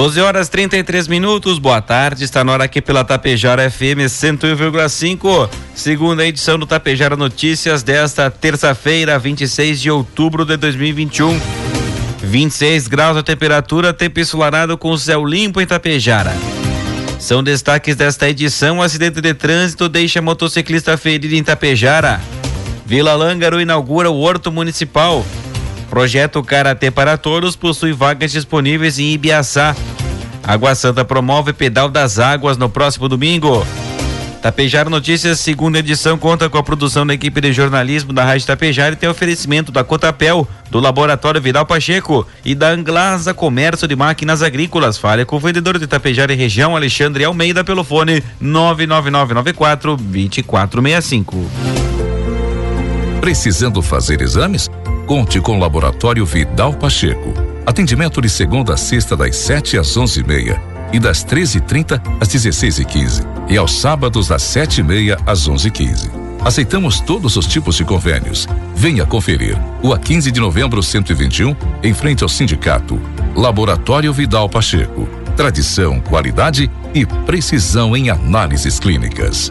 12 horas 33 minutos, boa tarde. Está na hora aqui pela Tapejara FM 101,5, segunda edição do Tapejara Notícias desta terça-feira, 26 de outubro de 2021. 26 graus a temperatura, tempo ensolarado com céu limpo em Tapejara. São destaques desta edição: acidente de trânsito deixa motociclista ferido em Tapejara. Vila Lângaro inaugura o Horto Municipal. Projeto Karatê para Todos possui vagas disponíveis em Ibiaçá. Água Santa promove pedal das águas no próximo domingo. Tapejar Notícias, segunda edição, conta com a produção da equipe de jornalismo da Rádio Tapejar e tem oferecimento da Cotapel, do Laboratório Vidal Pacheco e da Anglasa Comércio de Máquinas Agrícolas. Fale com o vendedor de Tapejar e região, Alexandre Almeida, pelo fone 99994 2465. Precisando fazer exames? Conte com o Laboratório Vidal Pacheco. Atendimento de segunda a sexta das 7 às 11h30 e, e, das 13h30 às 16h15 e, e, aos sábados das 7h30 às 11h15. Aceitamos todos os tipos de convênios. Venha conferir. O a 15 de novembro 121, em frente ao sindicato. Laboratório Vidal Pacheco. Tradição, qualidade e precisão em análises clínicas.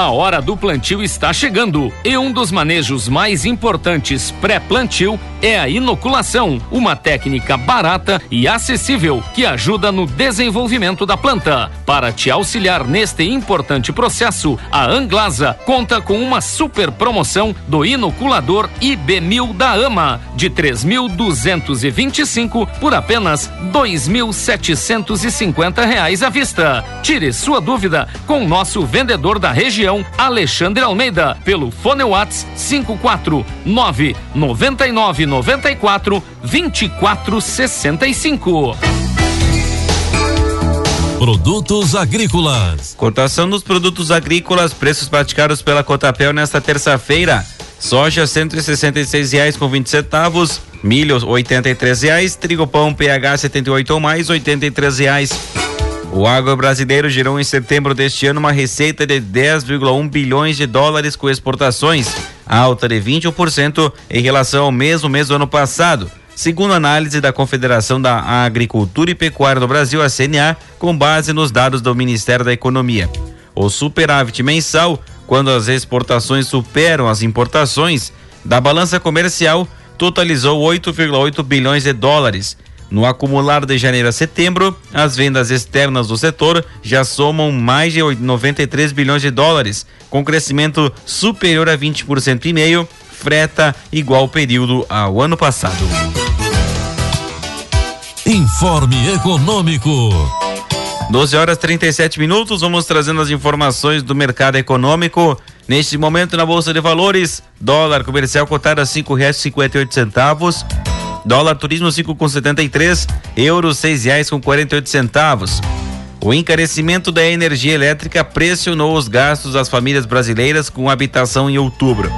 A hora do plantio está chegando e um dos manejos mais importantes pré-plantio é a inoculação, uma técnica barata e acessível que ajuda no desenvolvimento da planta. Para te auxiliar neste importante processo, a Anglasa conta com uma super promoção do inoculador IB1000 da AMA de 3.225 por apenas 2.750 reais à vista. Tire sua dúvida com nosso vendedor da região Alexandre Almeida pelo Fone Whats 549 99 94 24 65. Produtos agrícolas. Cotação dos produtos agrícolas, preços praticados pela Cotapel nesta terça-feira. Soja cento e sessenta e seis reais com vinte centavos, milho oitenta e três reais, trigo pão PH 78 ou mais oitenta e três reais. O agro brasileiro gerou em setembro deste ano uma receita de 10,1 bilhões de dólares com exportações, alta de 21% em relação ao mesmo mês do ano passado. Segundo análise da Confederação da Agricultura e Pecuária do Brasil, a CNA, com base nos dados do Ministério da Economia. O superávit mensal, quando as exportações superam as importações, da balança comercial totalizou 8,8 bilhões de dólares, no acumulado de janeiro a setembro, as vendas externas do setor já somam mais de 93 bilhões de dólares, com crescimento superior a 20% e meio, freta igual período ao ano passado. Informe Econômico. 12 horas 37 minutos, vamos trazendo as informações do mercado econômico. Neste momento na Bolsa de Valores, dólar comercial cotado a cinco reais cinquenta e oito centavos. Dólar turismo 5,73, euro seis reais com 48 centavos. O encarecimento da energia elétrica pressionou os gastos das famílias brasileiras com habitação em outubro.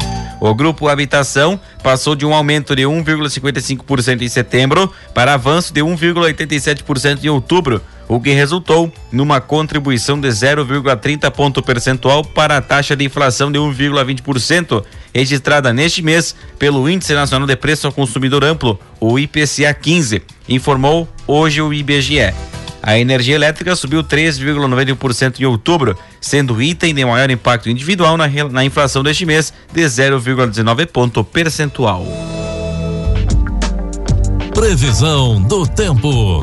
O grupo Habitação passou de um aumento de 1,55% em setembro para avanço de 1,87% em outubro, o que resultou numa contribuição de 0,30 ponto percentual para a taxa de inflação de 1,20%, registrada neste mês pelo Índice Nacional de Preço ao Consumidor Amplo, o IPCA 15, informou hoje o IBGE. A energia elétrica subiu 3,91% em outubro, sendo o item de maior impacto individual na, na inflação deste mês de 0,19 ponto percentual. Previsão do tempo.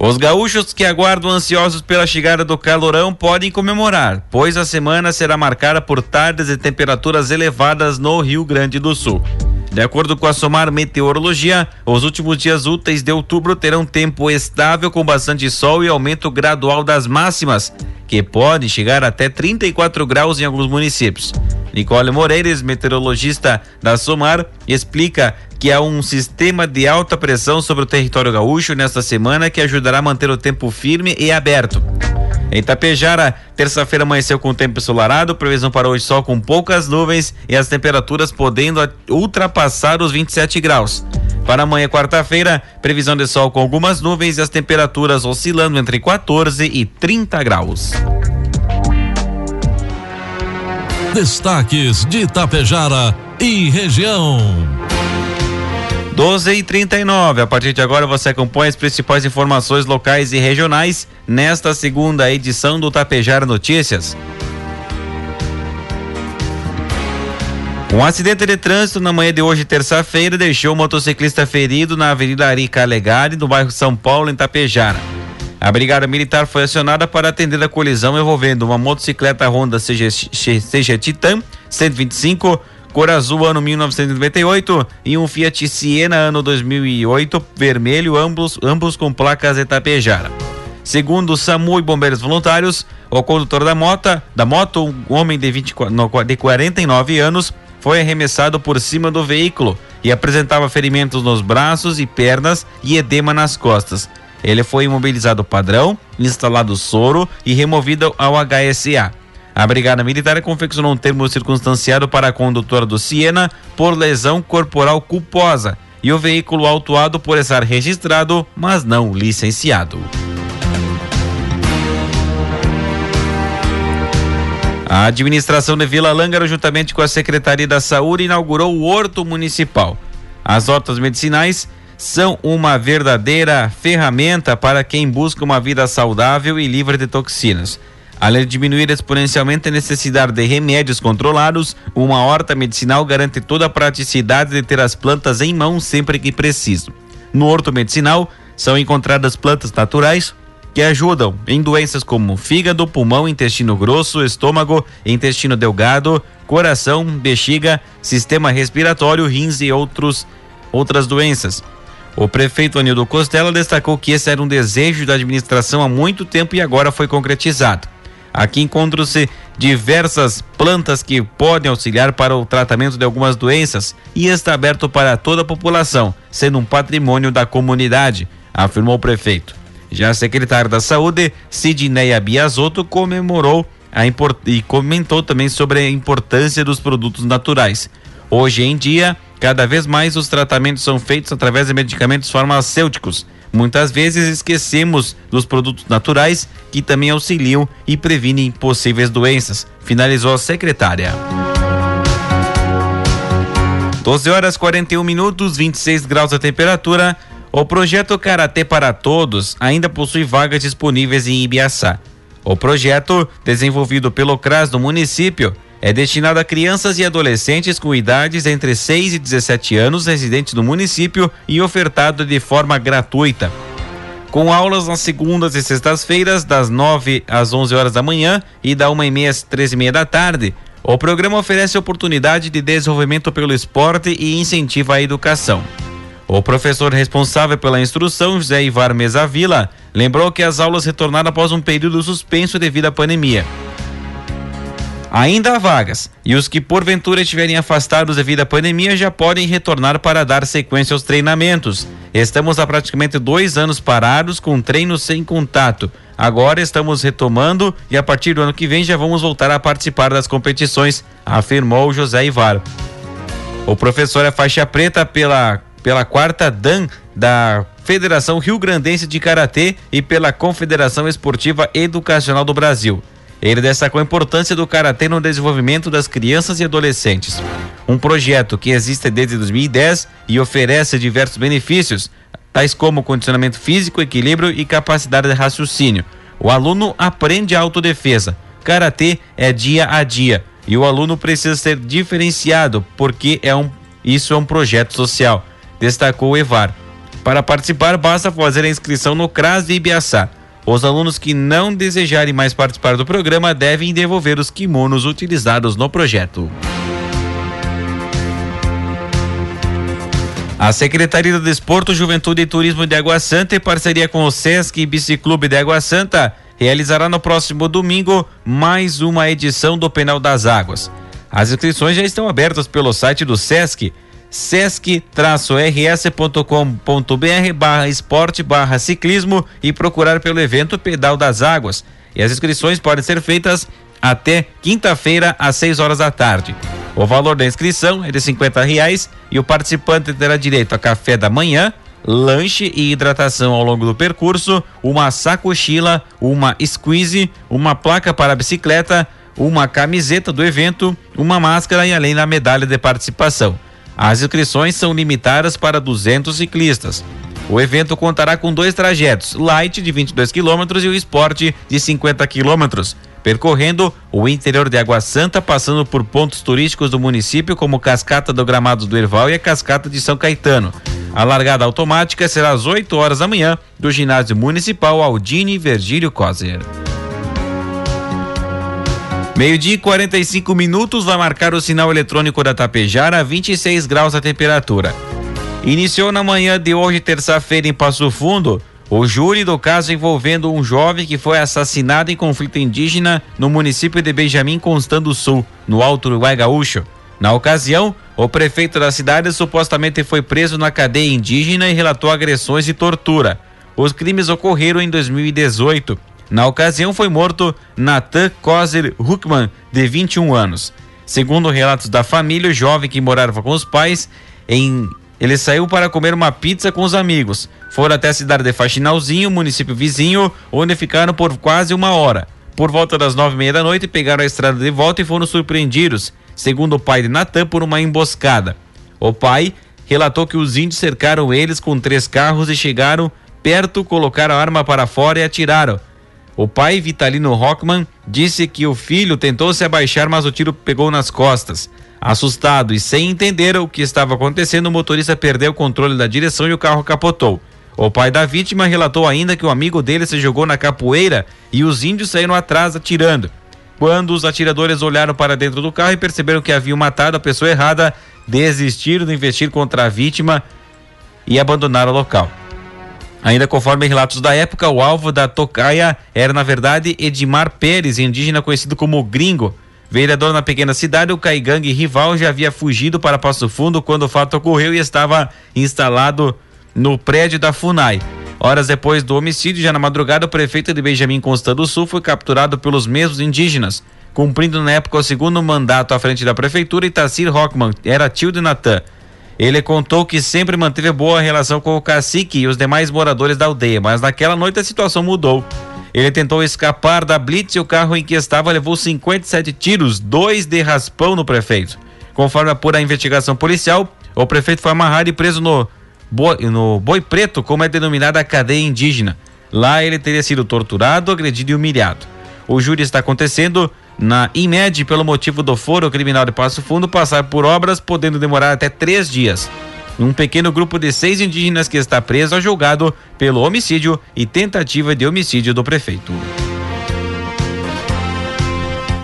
Os gaúchos que aguardam ansiosos pela chegada do calorão podem comemorar, pois a semana será marcada por tardes e temperaturas elevadas no Rio Grande do Sul. De acordo com a Somar Meteorologia, os últimos dias úteis de outubro terão tempo estável com bastante sol e aumento gradual das máximas, que pode chegar até 34 graus em alguns municípios. Nicole Moreiras, meteorologista da Somar, explica que há um sistema de alta pressão sobre o território gaúcho nesta semana que ajudará a manter o tempo firme e aberto. Em Tapejara, terça-feira amanheceu com tempo ensolarado, previsão para hoje sol com poucas nuvens e as temperaturas podendo ultrapassar os 27 graus. Para amanhã, quarta-feira, previsão de sol com algumas nuvens e as temperaturas oscilando entre 14 e 30 graus. Destaques de Itapejara e região. 12 e 39. A partir de agora você acompanha as principais informações locais e regionais nesta segunda edição do Tapejara Notícias. Um acidente de trânsito na manhã de hoje, terça-feira, deixou o motociclista ferido na Avenida Ari Calegari, no bairro São Paulo, em Tapejara. A Brigada Militar foi acionada para atender a colisão envolvendo uma motocicleta Honda CG, CG Titan 125, cor azul ano 1998 e um Fiat Siena ano 2008, vermelho, ambos, ambos com placas Etapejara. Segundo SAMU e bombeiros voluntários, o condutor da moto, da moto, um homem de, 20, de 49 anos, foi arremessado por cima do veículo e apresentava ferimentos nos braços e pernas e edema nas costas. Ele foi imobilizado padrão, instalado soro e removido ao HSA. A Brigada Militar confeccionou um termo circunstanciado para a condutora do Siena por lesão corporal culposa e o veículo autuado por estar registrado, mas não licenciado. A administração de Vila Lângaro, juntamente com a Secretaria da Saúde, inaugurou o Horto Municipal. As hortas medicinais são uma verdadeira ferramenta para quem busca uma vida saudável e livre de toxinas. Além de diminuir exponencialmente a necessidade de remédios controlados, uma horta medicinal garante toda a praticidade de ter as plantas em mão sempre que preciso. No horto medicinal são encontradas plantas naturais que ajudam em doenças como fígado, pulmão, intestino grosso, estômago, intestino delgado, coração, bexiga, sistema respiratório, rins e outros outras doenças. O prefeito Anildo Costela destacou que esse era um desejo da administração há muito tempo e agora foi concretizado. Aqui encontram-se diversas plantas que podem auxiliar para o tratamento de algumas doenças e está aberto para toda a população, sendo um patrimônio da comunidade, afirmou o prefeito. Já a secretária da Saúde, Sidneia Biasotto, comemorou e comentou também sobre a importância dos produtos naturais. Hoje em dia, cada vez mais os tratamentos são feitos através de medicamentos farmacêuticos. Muitas vezes esquecemos dos produtos naturais que também auxiliam e previnem possíveis doenças, finalizou a secretária. 12 horas 41 minutos, 26 graus a temperatura. O projeto Karatê para Todos ainda possui vagas disponíveis em Ibiaçá. O projeto, desenvolvido pelo CRAS do município, é destinado a crianças e adolescentes com idades entre 6 e 17 anos residentes no município e ofertado de forma gratuita. Com aulas nas segundas e sextas-feiras, das 9 às 11 horas da manhã e da 1 e meia às 13 e meia da tarde, o programa oferece oportunidade de desenvolvimento pelo esporte e incentiva a educação. O professor responsável pela instrução, José Ivar Mesa Vila, lembrou que as aulas retornaram após um período suspenso devido à pandemia. Ainda há vagas, e os que porventura estiverem afastados devido à pandemia já podem retornar para dar sequência aos treinamentos. Estamos há praticamente dois anos parados com treinos sem contato. Agora estamos retomando e a partir do ano que vem já vamos voltar a participar das competições, afirmou José Ivar. O professor é faixa preta pela, pela quarta DAN da Federação Rio Grandense de Karatê e pela Confederação Esportiva Educacional do Brasil. Ele destacou a importância do karatê no desenvolvimento das crianças e adolescentes. Um projeto que existe desde 2010 e oferece diversos benefícios, tais como condicionamento físico, equilíbrio e capacidade de raciocínio. O aluno aprende autodefesa. Karatê é dia a dia e o aluno precisa ser diferenciado porque é um, isso é um projeto social, destacou o Evar. Para participar, basta fazer a inscrição no CRAS de Ibiaçá. Os alunos que não desejarem mais participar do programa devem devolver os kimonos utilizados no projeto. A Secretaria do Desporto, Juventude e Turismo de Água Santa, em parceria com o Sesc e Biciclube de Água Santa, realizará no próximo domingo mais uma edição do Penal das Águas. As inscrições já estão abertas pelo site do Sesc, sesc-rs.com.br barra esporte barra ciclismo e procurar pelo evento Pedal das Águas. E as inscrições podem ser feitas até quinta-feira às 6 horas da tarde. O valor da inscrição é de 50 reais e o participante terá direito a café da manhã, lanche e hidratação ao longo do percurso, uma sacochila, uma squeeze, uma placa para bicicleta, uma camiseta do evento, uma máscara e além da medalha de participação. As inscrições são limitadas para 200 ciclistas. O evento contará com dois trajetos, light de 22 quilômetros e o esporte de 50 quilômetros percorrendo o interior de Água Santa, passando por pontos turísticos do município, como Cascata do Gramado do Erval e a Cascata de São Caetano. A largada automática será às 8 horas da manhã do ginásio municipal Aldine Virgílio Coser. Meio-dia e 45 minutos vai marcar o sinal eletrônico da Tapejara a 26 graus a temperatura. Iniciou na manhã de hoje, terça-feira, em Passo Fundo, o júri do caso envolvendo um jovem que foi assassinado em conflito indígena no município de Benjamin Constando Sul, no Alto Uruguai Gaúcho. Na ocasião, o prefeito da cidade supostamente foi preso na cadeia indígena e relatou agressões e tortura. Os crimes ocorreram em 2018. Na ocasião, foi morto Nathan Kozer Huckman, de 21 anos. Segundo relatos da família, o jovem que morava com os pais em ele saiu para comer uma pizza com os amigos. Foram até a cidade de Faxinalzinho, município vizinho, onde ficaram por quase uma hora. Por volta das nove e meia da noite, pegaram a estrada de volta e foram surpreendidos, segundo o pai de Natan, por uma emboscada. O pai relatou que os índios cercaram eles com três carros e chegaram perto, colocaram a arma para fora e atiraram. O pai, Vitalino Rockman, disse que o filho tentou se abaixar, mas o tiro pegou nas costas. Assustado e sem entender o que estava acontecendo, o motorista perdeu o controle da direção e o carro capotou. O pai da vítima relatou ainda que o amigo dele se jogou na capoeira e os índios saíram atrás atirando. Quando os atiradores olharam para dentro do carro e perceberam que haviam matado a pessoa errada, desistiram de investir contra a vítima e abandonaram o local. Ainda conforme relatos da época, o alvo da tocaia era, na verdade, Edmar Pérez, indígena conhecido como Gringo, Vereador na pequena cidade, o Caigangue rival já havia fugido para Passo Fundo quando o fato ocorreu e estava instalado no prédio da FUNAI. Horas depois do homicídio, já na madrugada, o prefeito de Benjamin Constant do Sul foi capturado pelos mesmos indígenas, cumprindo na época o segundo mandato à frente da prefeitura, Itacir Rockman era tio de Natan. Ele contou que sempre manteve boa relação com o cacique e os demais moradores da aldeia, mas naquela noite a situação mudou. Ele tentou escapar da blitz e o carro em que estava levou 57 tiros, dois de raspão no prefeito. Conforme apura a investigação policial, o prefeito foi amarrado e preso no Boi, no Boi Preto, como é denominada a cadeia indígena. Lá ele teria sido torturado, agredido e humilhado. O júri está acontecendo na IMED pelo motivo do foro criminal de Passo Fundo passar por obras, podendo demorar até três dias. Um pequeno grupo de seis indígenas que está preso é julgado pelo homicídio e tentativa de homicídio do prefeito.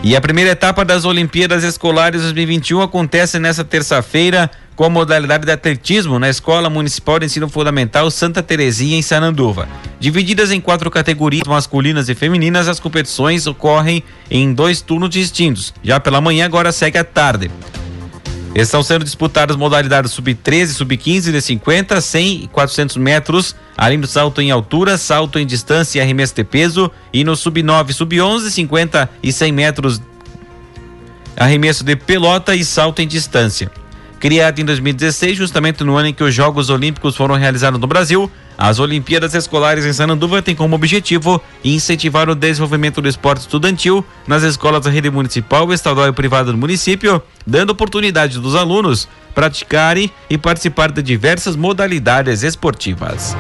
E a primeira etapa das Olimpíadas Escolares 2021 acontece nesta terça-feira com a modalidade de atletismo na Escola Municipal de Ensino Fundamental Santa Terezinha, em Sananduva. Divididas em quatro categorias masculinas e femininas, as competições ocorrem em dois turnos distintos. Já pela manhã, agora segue a tarde. Estão sendo disputadas modalidades sub-13, sub-15 de 50, 100 e 400 metros, além do salto em altura, salto em distância e arremesso de peso, e no sub-9, sub-11, 50 e 100 metros, arremesso de pelota e salto em distância. Criado em 2016, justamente no ano em que os Jogos Olímpicos foram realizados no Brasil, as Olimpíadas Escolares em Sananduva têm como objetivo incentivar o desenvolvimento do esporte estudantil nas escolas da rede municipal, estadual e privada do município, dando oportunidade dos alunos praticarem e participar de diversas modalidades esportivas.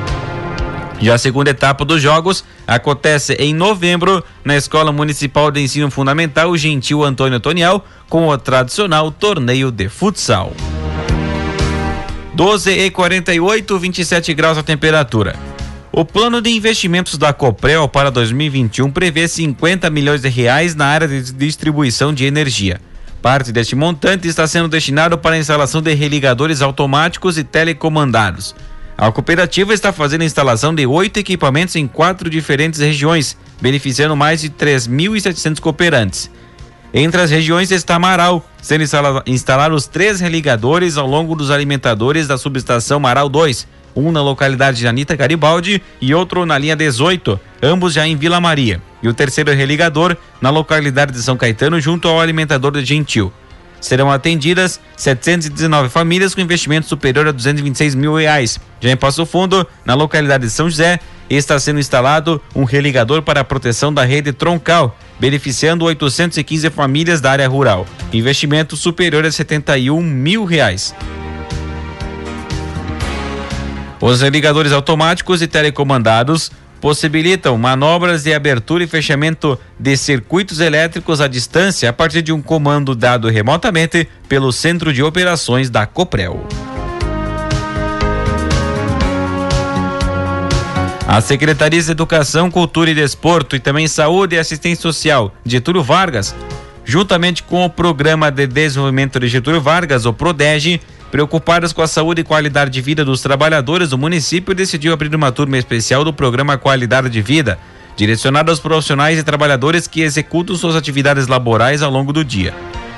Já a segunda etapa dos Jogos acontece em novembro na Escola Municipal de Ensino Fundamental Gentil Antônio Tonial, com o tradicional torneio de futsal. 12 e 48, 27 graus a temperatura. O plano de investimentos da Coprel para 2021 prevê 50 milhões de reais na área de distribuição de energia. Parte deste montante está sendo destinado para a instalação de religadores automáticos e telecomandados. A cooperativa está fazendo a instalação de oito equipamentos em quatro diferentes regiões, beneficiando mais de 3.700 cooperantes. Entre as regiões está Marau, sendo instalados três religadores ao longo dos alimentadores da subestação Marau 2, um na localidade de Anita Garibaldi e outro na linha 18, ambos já em Vila Maria. E o terceiro religador na localidade de São Caetano, junto ao alimentador de Gentil. Serão atendidas 719 famílias com investimento superior a 226 mil reais. Já em Passo Fundo, na localidade de São José, está sendo instalado um religador para a proteção da rede troncal, beneficiando 815 famílias da área rural. Investimento superior a 71 mil reais. Os ligadores automáticos e telecomandados possibilitam manobras de abertura e fechamento de circuitos elétricos à distância a partir de um comando dado remotamente pelo Centro de Operações da Coprel. A Secretaria de Educação, Cultura e Desporto e também Saúde e Assistência Social, Getúlio Vargas, juntamente com o Programa de Desenvolvimento de Getúlio Vargas, o PRODEGE, preocupadas com a saúde e qualidade de vida dos trabalhadores, o município decidiu abrir uma turma especial do programa Qualidade de Vida, direcionada aos profissionais e trabalhadores que executam suas atividades laborais ao longo do dia.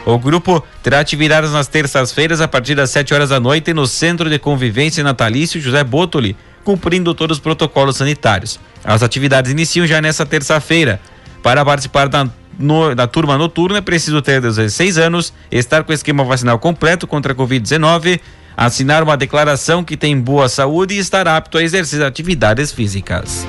O grupo terá atividades nas terças-feiras a partir das 7 horas da noite no Centro de Convivência Natalício José Botoli, cumprindo todos os protocolos sanitários. As atividades iniciam já nesta terça-feira. Para participar da, no, da turma noturna, é preciso ter 16 anos, estar com o esquema vacinal completo contra a Covid-19, assinar uma declaração que tem boa saúde e estar apto a exercer atividades físicas.